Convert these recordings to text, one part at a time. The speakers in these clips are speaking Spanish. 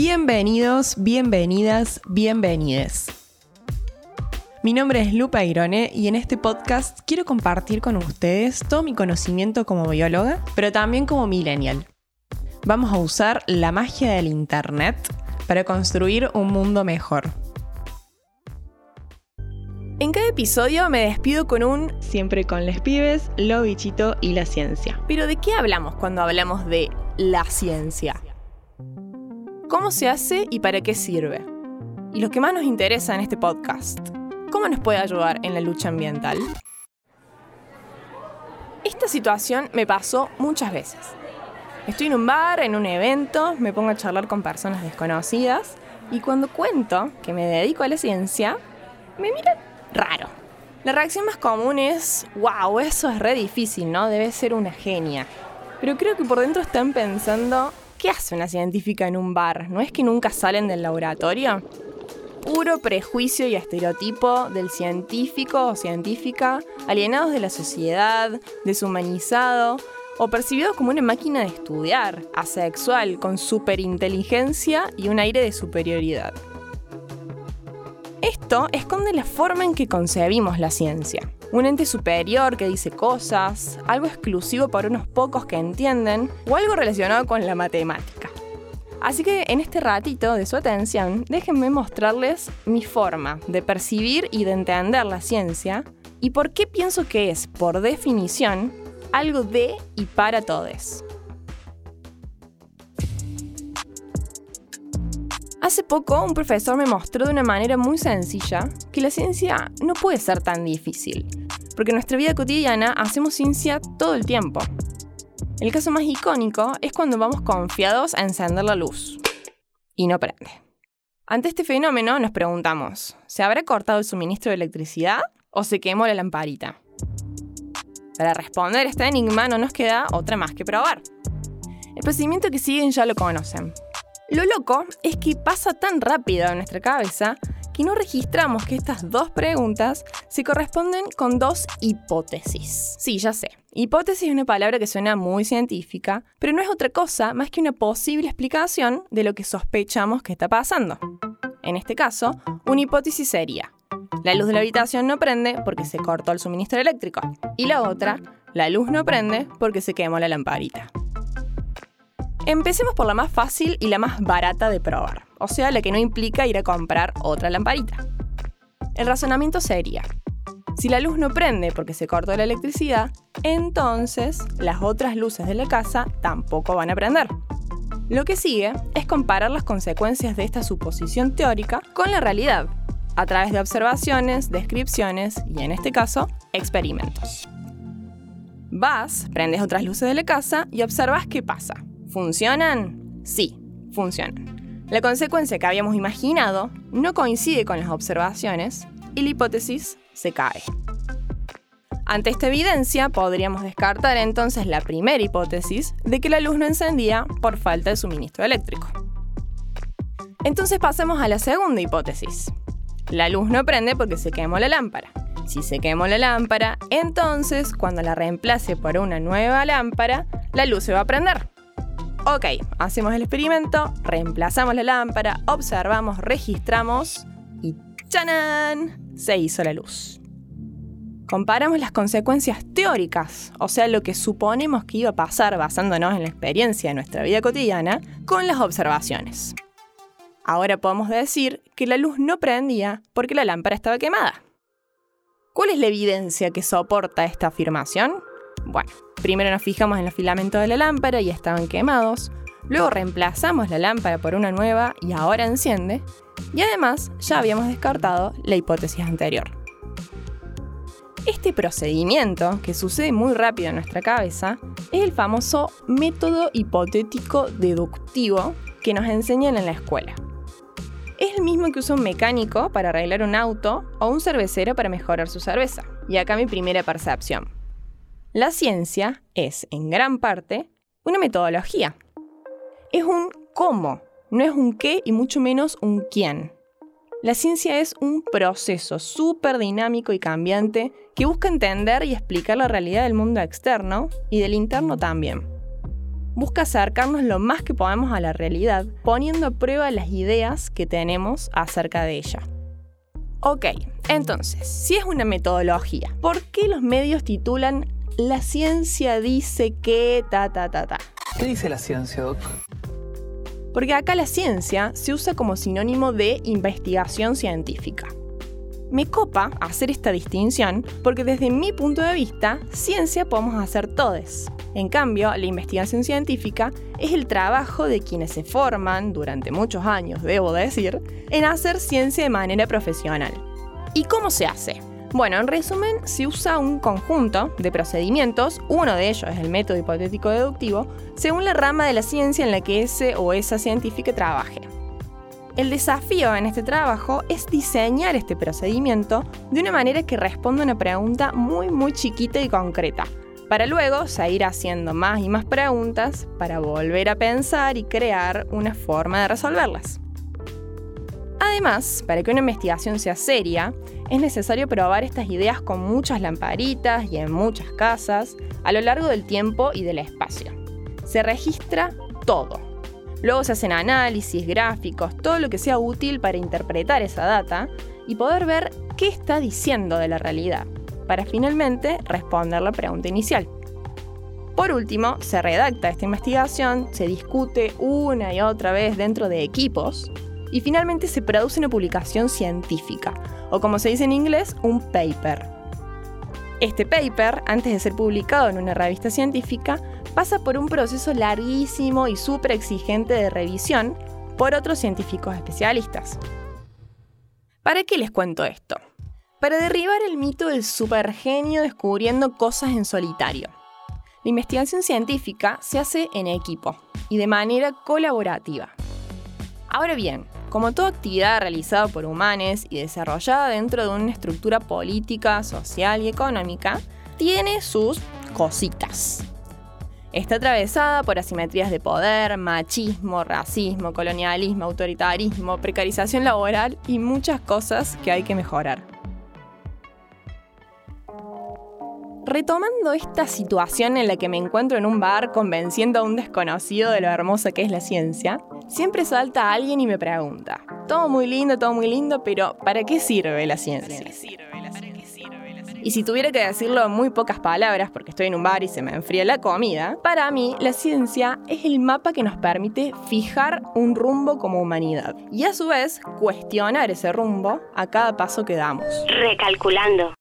Bienvenidos, bienvenidas, bienvenides. Mi nombre es Lupa Irone y en este podcast quiero compartir con ustedes todo mi conocimiento como bióloga, pero también como millennial. Vamos a usar la magia del Internet para construir un mundo mejor. En cada episodio me despido con un Siempre con les pibes, lo bichito y la ciencia. Pero ¿de qué hablamos cuando hablamos de la ciencia? ¿Cómo se hace y para qué sirve? Y lo que más nos interesa en este podcast, ¿cómo nos puede ayudar en la lucha ambiental? Esta situación me pasó muchas veces. Estoy en un bar, en un evento, me pongo a charlar con personas desconocidas y cuando cuento que me dedico a la ciencia, me miran raro. La reacción más común es, wow, eso es re difícil, ¿no? Debe ser una genia. Pero creo que por dentro están pensando, ¿qué hace una científica en un bar? ¿No es que nunca salen del laboratorio? Puro prejuicio y estereotipo del científico o científica, alienados de la sociedad, deshumanizado o percibidos como una máquina de estudiar, asexual, con superinteligencia y un aire de superioridad. Esto esconde la forma en que concebimos la ciencia. Un ente superior que dice cosas, algo exclusivo para unos pocos que entienden, o algo relacionado con la matemática. Así que en este ratito de su atención, déjenme mostrarles mi forma de percibir y de entender la ciencia y por qué pienso que es, por definición, algo de y para todos. Hace poco un profesor me mostró de una manera muy sencilla que la ciencia no puede ser tan difícil, porque en nuestra vida cotidiana hacemos ciencia todo el tiempo. El caso más icónico es cuando vamos confiados a encender la luz y no prende. Ante este fenómeno nos preguntamos, ¿se habrá cortado el suministro de electricidad o se quemó la lamparita? Para responder este enigma no nos queda otra más que probar. El procedimiento que siguen ya lo conocen. Lo loco es que pasa tan rápido en nuestra cabeza que no registramos que estas dos preguntas se corresponden con dos hipótesis. Sí, ya sé. Hipótesis es una palabra que suena muy científica, pero no es otra cosa más que una posible explicación de lo que sospechamos que está pasando. En este caso, una hipótesis sería, la luz de la habitación no prende porque se cortó el suministro eléctrico. Y la otra, la luz no prende porque se quemó la lamparita. Empecemos por la más fácil y la más barata de probar, o sea, la que no implica ir a comprar otra lamparita. El razonamiento sería, si la luz no prende porque se cortó la electricidad, entonces las otras luces de la casa tampoco van a prender. Lo que sigue es comparar las consecuencias de esta suposición teórica con la realidad, a través de observaciones, descripciones y, en este caso, experimentos. Vas, prendes otras luces de la casa y observas qué pasa. ¿Funcionan? Sí, funcionan. La consecuencia que habíamos imaginado no coincide con las observaciones y la hipótesis se cae. Ante esta evidencia, podríamos descartar entonces la primera hipótesis de que la luz no encendía por falta de suministro eléctrico. Entonces pasemos a la segunda hipótesis. La luz no prende porque se quemó la lámpara. Si se quemó la lámpara, entonces cuando la reemplace por una nueva lámpara, la luz se va a prender. Ok, hacemos el experimento, reemplazamos la lámpara, observamos, registramos y ¡chanán! Se hizo la luz. Comparamos las consecuencias teóricas, o sea, lo que suponemos que iba a pasar basándonos en la experiencia de nuestra vida cotidiana, con las observaciones. Ahora podemos decir que la luz no prendía porque la lámpara estaba quemada. ¿Cuál es la evidencia que soporta esta afirmación? Bueno, primero nos fijamos en los filamentos de la lámpara y estaban quemados, luego reemplazamos la lámpara por una nueva y ahora enciende, y además ya habíamos descartado la hipótesis anterior. Este procedimiento, que sucede muy rápido en nuestra cabeza, es el famoso método hipotético deductivo que nos enseñan en la escuela. Es el mismo que usa un mecánico para arreglar un auto o un cervecero para mejorar su cerveza. Y acá mi primera percepción. La ciencia es, en gran parte, una metodología. Es un cómo, no es un qué y mucho menos un quién. La ciencia es un proceso súper dinámico y cambiante que busca entender y explicar la realidad del mundo externo y del interno también. busca acercarnos lo más que podemos a la realidad, poniendo a prueba las ideas que tenemos acerca de ella. Ok, entonces, si es una metodología, ¿por qué los medios titulan La ciencia dice que ta ta ta ta? ¿Qué dice la ciencia, Doc? Porque acá la ciencia se usa como sinónimo de investigación científica. Me copa hacer esta distinción porque desde mi punto de vista, ciencia podemos hacer todos. En cambio, la investigación científica es el trabajo de quienes se forman, durante muchos años debo decir, en hacer ciencia de manera profesional. ¿Y cómo se hace? Bueno, en resumen, se usa un conjunto de procedimientos, uno de ellos es el método hipotético deductivo, según la rama de la ciencia en la que ese o esa científica trabaje. El desafío en este trabajo es diseñar este procedimiento de una manera que responda a una pregunta muy muy chiquita y concreta, para luego seguir haciendo más y más preguntas para volver a pensar y crear una forma de resolverlas. Además, para que una investigación sea seria, es necesario probar estas ideas con muchas lamparitas y en muchas casas a lo largo del tiempo y del espacio. Se registra todo. Luego se hacen análisis, gráficos, todo lo que sea útil para interpretar esa data y poder ver qué está diciendo de la realidad para finalmente responder la pregunta inicial. Por último, se redacta esta investigación, se discute una y otra vez dentro de equipos y finalmente se produce una publicación científica, o como se dice en inglés, un paper. Este paper, antes de ser publicado en una revista científica, pasa por un proceso larguísimo y súper exigente de revisión por otros científicos especialistas. ¿Para qué les cuento esto? para derribar el mito del supergenio descubriendo cosas en solitario. La investigación científica se hace en equipo y de manera colaborativa. Ahora bien, como toda actividad realizada por humanos y desarrollada dentro de una estructura política, social y económica, tiene sus cositas. Está atravesada por asimetrías de poder, machismo, racismo, colonialismo, autoritarismo, precarización laboral y muchas cosas que hay que mejorar. Retomando esta situación en la que me encuentro en un bar convenciendo a un desconocido de lo hermosa que es la ciencia, siempre salta alguien y me pregunta, todo muy lindo, todo muy lindo, pero ¿para qué sirve la ciencia? Y si tuviera que decirlo en muy pocas palabras, porque estoy en un bar y se me enfría la comida, para mí la ciencia es el mapa que nos permite fijar un rumbo como humanidad y a su vez cuestionar ese rumbo a cada paso que damos. Recalculando.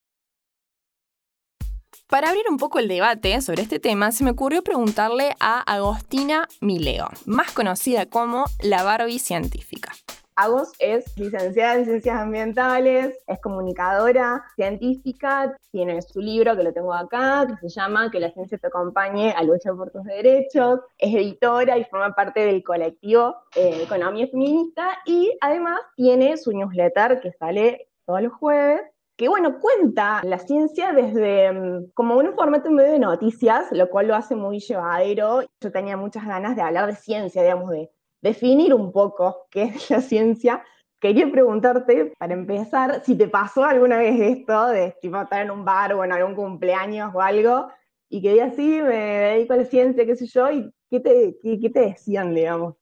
Para abrir un poco el debate sobre este tema, se me ocurrió preguntarle a Agostina Mileo, más conocida como la Barbie científica. Agos es licenciada en ciencias ambientales, es comunicadora científica, tiene su libro que lo tengo acá, que se llama Que la ciencia te acompañe a lucha por tus derechos, es editora y forma parte del colectivo eh, Economía Feminista y además tiene su newsletter que sale todos los jueves que bueno, cuenta la ciencia desde mm, como un formato medio de noticias, lo cual lo hace muy llevadero. Yo tenía muchas ganas de hablar de ciencia, digamos, de definir un poco qué es la ciencia. Quería preguntarte, para empezar, si te pasó alguna vez esto de tipo, estar en un bar o en algún cumpleaños o algo, y que digas, sí, me dedico a la ciencia, qué sé yo, y qué te, qué te decían, digamos.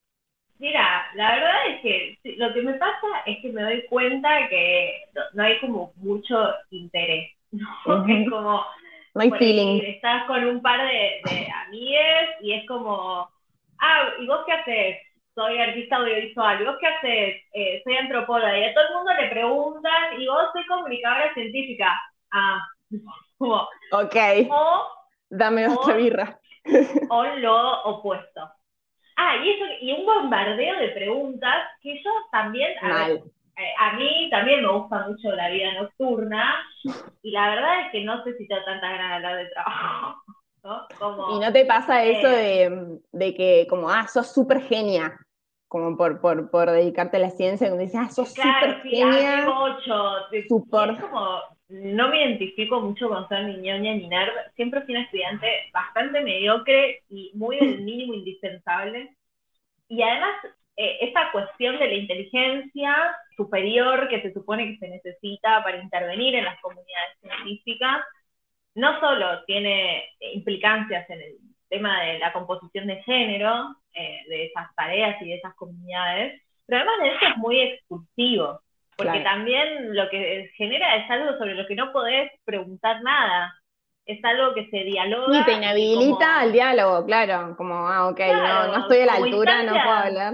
Mira, la verdad es que lo que me pasa es que me doy cuenta que no, hay como mucho interés, ¿no? Es como... No hay feeling. estás con un par de, de amigues y es como, ah, ¿y vos qué haces? Soy artista audiovisual. ¿Y vos qué haces? Eh, soy antropóloga. Y a todo el mundo le preguntan, ¿y vos soy comunicadora científica? Ah, como... Ok. Dame otra birra. o lo opuesto. Ah, y, eso, y un bombardeo de preguntas que yo también, a, eh, a, mí también me gusta mucho la vida nocturna y la verdad es que no sé si tengo tanta ganas de hablar de trabajo. ¿no? y no te pasa eso de, de, que como, ah, sos súper genia, como por, por, por dedicarte a la ciencia, como dices, ah, sos súper genia. Super. Es como, no me identifico mucho con ser ni ñoña ni nerd. Siempre fui una estudiante bastante mediocre y muy del mínimo indispensable. Y además, eh, esta cuestión de la inteligencia superior que se supone que se necesita para intervenir en las comunidades científicas, no solo tiene implicancias en el tema de la composición de género, eh, de esas tareas y de esas comunidades, pero además de eso es muy expulsivo, porque también lo que genera es algo sobre lo que no podés preguntar nada, es algo que se dialoga. Y te inhabilita al diálogo, claro, como, ah, ok, no, no, estoy a la altura, no puedo hablar.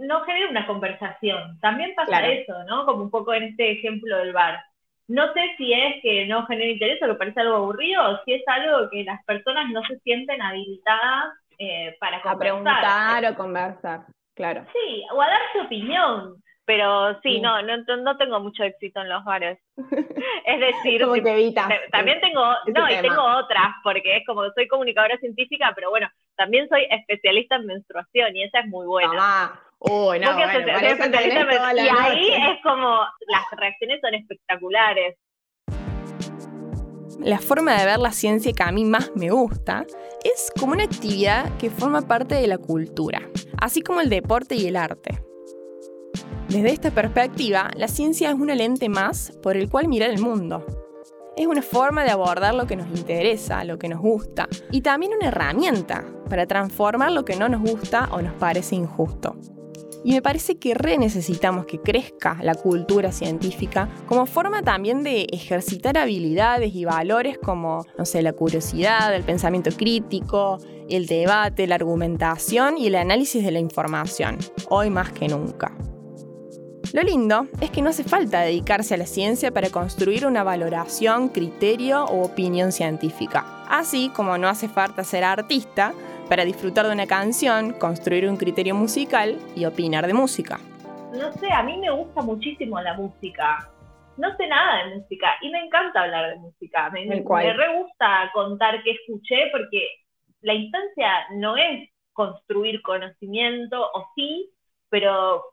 no genera una conversación, también pasa eso, ¿no? Como un poco en este ejemplo del bar. No sé si es que no genera interés o que parece algo aburrido, o si es algo que las personas no se sienten habilitadas eh, para conversar. A preguntar o conversar, claro. Sí, o a dar su opinión. Pero sí, no, no, no tengo mucho éxito en los bares. Es decir, también tengo, no, y tengo otras, porque es como soy comunicadora científica, pero bueno, también soy especialista en menstruación y esa es muy buena. Ah, no, y ahí es como, las reacciones son espectaculares. La forma de ver la ciencia que a mí más me gusta es como una actividad que forma parte de la cultura, así como el deporte y el arte. Desde esta perspectiva, la ciencia es una lente más por el cual mirar el mundo. Es una forma de abordar lo que nos interesa, lo que nos gusta, y también una herramienta para transformar lo que no nos gusta o nos parece injusto. Y me parece que re necesitamos que crezca la cultura científica como forma también de ejercitar habilidades y valores como, no sé, la curiosidad, el pensamiento crítico, el debate, la argumentación y el análisis de la información, hoy más que nunca. Lo lindo es que no hace falta dedicarse a la ciencia para construir una valoración, criterio o opinión científica. Así como no hace falta ser artista para disfrutar de una canción, construir un criterio musical y opinar de música. No sé, a mí me gusta muchísimo la música. No sé nada de música y me encanta hablar de música. Me, me re gusta contar qué escuché porque la instancia no es construir conocimiento, o sí, pero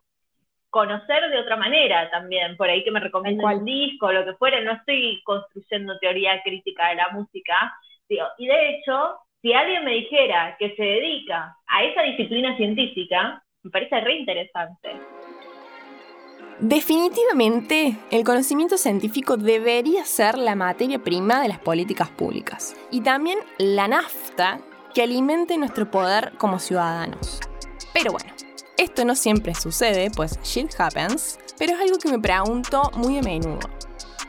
conocer de otra manera también, por ahí que me recomienden un disco, lo que fuera, no estoy construyendo teoría crítica de la música, digo, y de hecho, si alguien me dijera que se dedica a esa disciplina científica, me parece re interesante. Definitivamente, el conocimiento científico debería ser la materia prima de las políticas públicas y también la nafta que alimente nuestro poder como ciudadanos. Pero bueno, esto no siempre sucede, pues shit happens, pero es algo que me pregunto muy a menudo.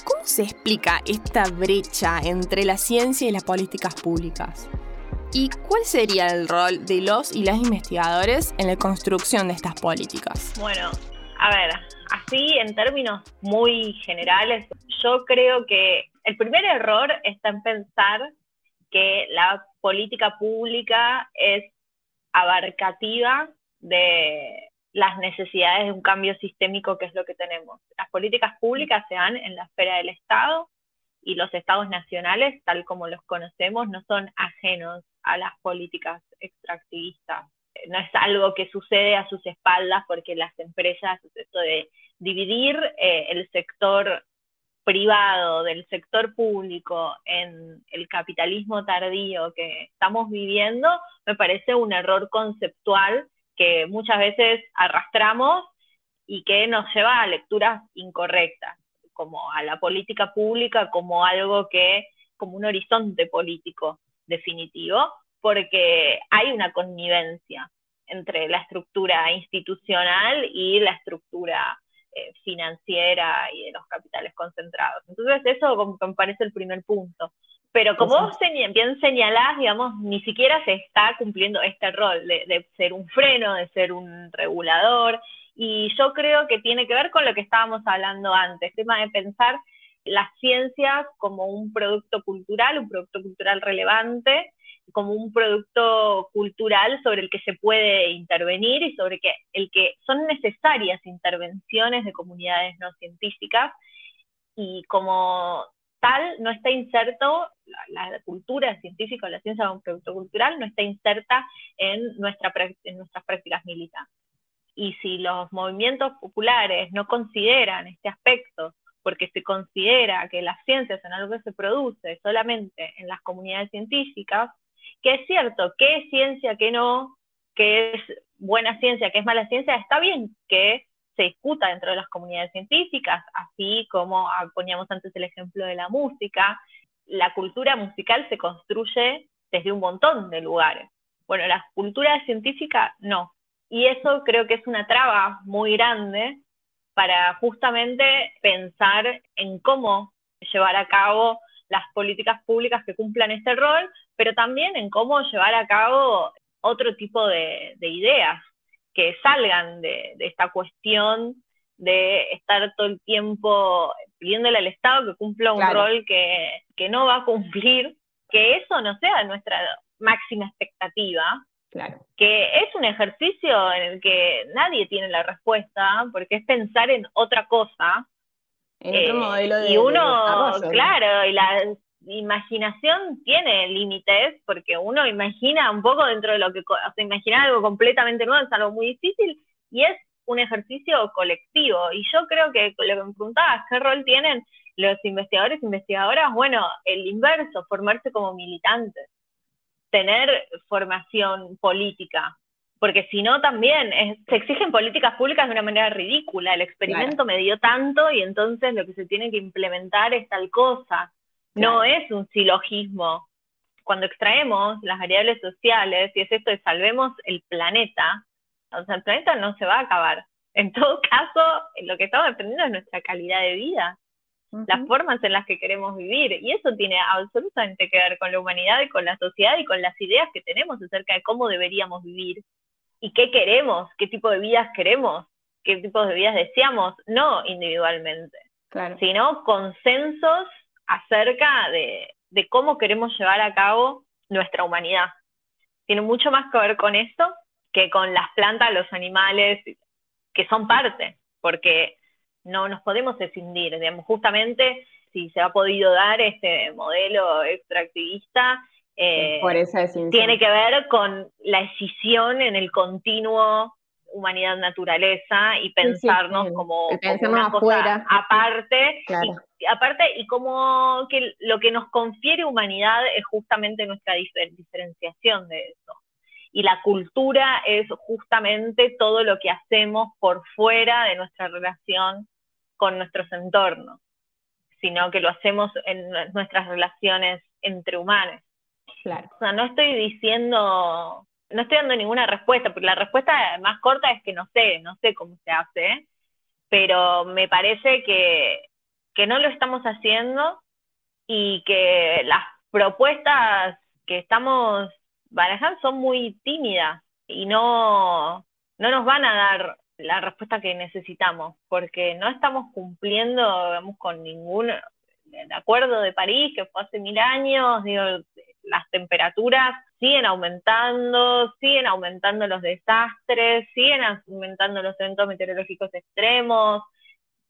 ¿Cómo se explica esta brecha entre la ciencia y las políticas públicas? ¿Y cuál sería el rol de los y las investigadores en la construcción de estas políticas? Bueno, a ver, así en términos muy generales, yo creo que el primer error está en pensar que la política pública es abarcativa de las necesidades de un cambio sistémico que es lo que tenemos. Las políticas públicas se dan en la esfera del Estado y los estados nacionales, tal como los conocemos, no son ajenos a las políticas extractivistas. No es algo que sucede a sus espaldas porque las empresas, esto de dividir eh, el sector privado del sector público en el capitalismo tardío que estamos viviendo, me parece un error conceptual que muchas veces arrastramos y que nos lleva a lecturas incorrectas, como a la política pública como algo que, como un horizonte político definitivo, porque hay una connivencia entre la estructura institucional y la estructura eh, financiera y de los capitales concentrados. Entonces eso me parece el primer punto. Pero como vos bien señalás, digamos, ni siquiera se está cumpliendo este rol de, ser un freno, de ser un regulador, y yo creo que tiene que ver con lo que estábamos hablando antes, el tema de pensar las ciencias como un producto cultural, un producto cultural relevante, como un producto cultural sobre el que se puede intervenir y sobre que, el que son necesarias intervenciones de comunidades no científicas. Y como tal no está inserto, la, cultura científica la ciencia cultural no está inserta en, nuestra, en nuestras prácticas militantes. Y si los movimientos populares no consideran este aspecto, porque se considera que las ciencias son algo que se produce solamente en las comunidades científicas, que es cierto, que es ciencia, que no, que es buena ciencia, que es mala ciencia, está bien que se discuta dentro de las comunidades científicas, así como poníamos antes el ejemplo de la música. La cultura musical se construye desde un montón de lugares. Bueno, la cultura científica no. Y eso creo que es una traba muy grande para justamente pensar en cómo llevar a cabo las políticas públicas que cumplan este rol, pero también en cómo llevar a cabo otro tipo de, ideas que salgan de, esta cuestión de estar todo el tiempo pidiéndole al Estado que cumpla un rol que, que no va a cumplir, que eso no sea nuestra máxima expectativa, Claro. Que es un ejercicio en el que nadie tiene la respuesta, porque es pensar en otra cosa. En otro eh, modelo de Y uno, claro, y la imaginación tiene límites, porque uno imagina un poco dentro de lo que, o sea, imaginar algo completamente nuevo es algo muy difícil, y es un ejercicio colectivo. Y yo creo que lo que me preguntabas, ¿qué rol tienen los investigadores e investigadoras? Bueno, el inverso, formarse como militantes tener formación política, porque si no también se exigen políticas públicas de una manera ridícula. El experimento me dio tanto y entonces lo que se tiene que implementar es tal cosa. No es un silogismo. Cuando extraemos las variables sociales, y es esto de salvemos el planeta, o sea, el planeta no se va a acabar. En todo caso, lo que estamos dependiendo es nuestra calidad de vida las formas en las que queremos vivir. Y eso tiene absolutamente que ver con la humanidad y con la sociedad y con las ideas que tenemos acerca de cómo deberíamos vivir y qué queremos, qué tipo de vidas queremos, qué tipo de vidas deseamos, no individualmente, sino consensos acerca de, de cómo queremos llevar a cabo nuestra humanidad. Tiene mucho más que ver con esto que con las plantas, los animales, que son parte, porque no nos podemos escindir, digamos, justamente si se ha podido dar este modelo extractivista, eh, tiene que ver con la escisión en el continuo humanidad-naturaleza y pensarnos como, una cosa aparte, y, aparte y como que lo que nos confiere humanidad es justamente nuestra diferenciación de eso. Y la cultura es justamente todo lo que hacemos por fuera de nuestra relación con nuestros entornos, sino que lo hacemos en nuestras relaciones entre humanos. Claro. O sea, no estoy diciendo, no estoy dando ninguna respuesta, porque la respuesta más corta es que no sé, no sé cómo se hace, pero me parece que, que no lo estamos haciendo y que las propuestas que estamos barajando son muy tímidas y no, no nos van a dar la respuesta que necesitamos, porque no estamos cumpliendo digamos, con ningún acuerdo de París, que fue hace mil años, digo, las temperaturas siguen aumentando, siguen aumentando los desastres, siguen aumentando los eventos meteorológicos extremos,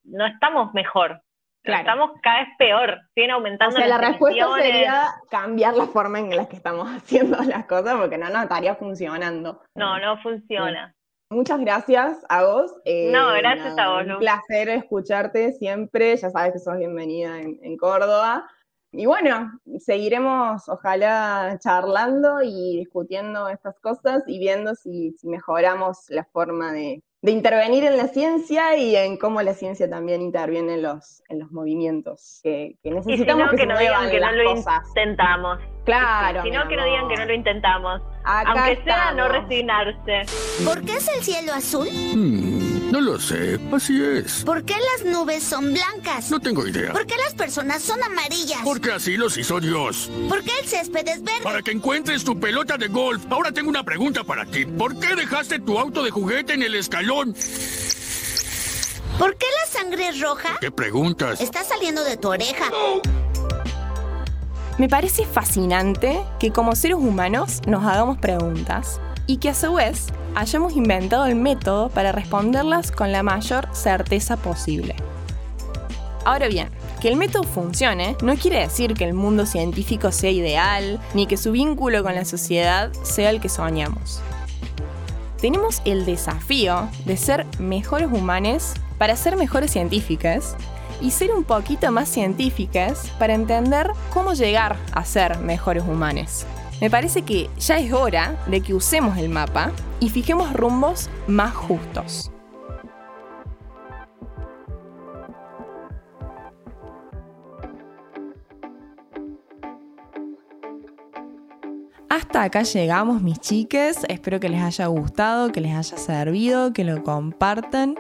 no estamos mejor. Estamos cada vez peor, siguen aumentando. O sea, la respuesta sería cambiar la forma en la que estamos haciendo las cosas porque no nos estaría funcionando. No, no funciona. Muchas gracias a vos. Eh, no, gracias a vos. Un placer escucharte siempre. Ya sabes que sos bienvenida en, Córdoba. Y bueno, seguiremos ojalá charlando y discutiendo estas cosas y viendo si mejoramos la forma de, de intervenir en la ciencia y en cómo la ciencia también interviene en los, en los movimientos que, necesitamos que, no digan que no lo intentamos. Claro. Si no, que no digan que no lo intentamos. Aunque sea no resignarse. ¿Por qué es el cielo azul? Hmm, no lo sé, así es. ¿Por qué las nubes son blancas? No tengo idea. ¿Por qué las personas son amarillas? Porque así los hizo Dios. ¿Por qué el césped es verde? Para que encuentres tu pelota de golf. Ahora tengo una pregunta para ti. ¿Por qué dejaste tu auto de juguete en el escalón? ¿Por qué la sangre es roja? ¿Qué preguntas? Está saliendo de tu oreja. Me parece fascinante que como seres humanos nos hagamos preguntas y que a su vez hayamos inventado el método para responderlas con la mayor certeza posible. Ahora bien, que el método funcione no quiere decir que el mundo científico sea ideal, ni que su vínculo con la sociedad sea el que soñamos. Tenemos el desafío de ser mejores humanos para ser mejores científicas y ser un poquito más científicas para entender cómo llegar a ser mejores humanos. Me parece que ya es hora de que usemos el mapa y fijemos rumbos más justos. Hasta acá llegamos, mis chiques. Espero que les haya gustado, que les haya servido, que lo compartan.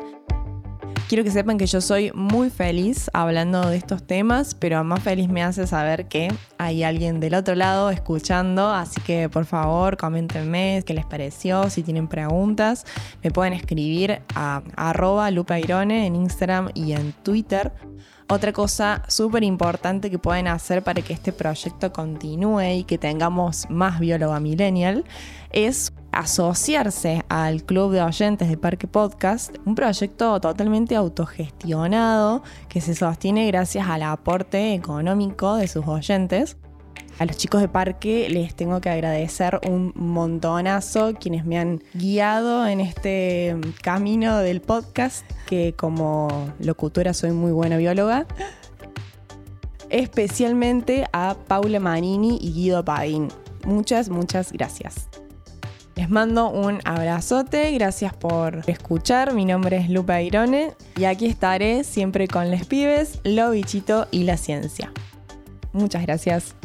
Quiero que sepan que yo soy muy feliz hablando de estos temas, pero más feliz me hace saber que hay alguien del otro lado escuchando, así que por favor coméntenme qué les pareció, si tienen preguntas, me pueden escribir a arroba lupairone en Instagram y en Twitter. Otra cosa súper importante que pueden hacer para que este proyecto continúe y que tengamos más bióloga millennial es asociarse al Club de Oyentes de Parque Podcast, un proyecto totalmente autogestionado que se sostiene gracias al aporte económico de sus oyentes. A los chicos de Parque les tengo que agradecer un montonazo quienes me han guiado en este camino del podcast, que como locutora soy muy buena bióloga. Especialmente a Paula Manini y Guido Padín. Muchas, muchas gracias. Les mando un abrazote, gracias por escuchar. Mi nombre es Lupa Irone y aquí estaré siempre con les pibes, lo bichito y la ciencia. Muchas gracias.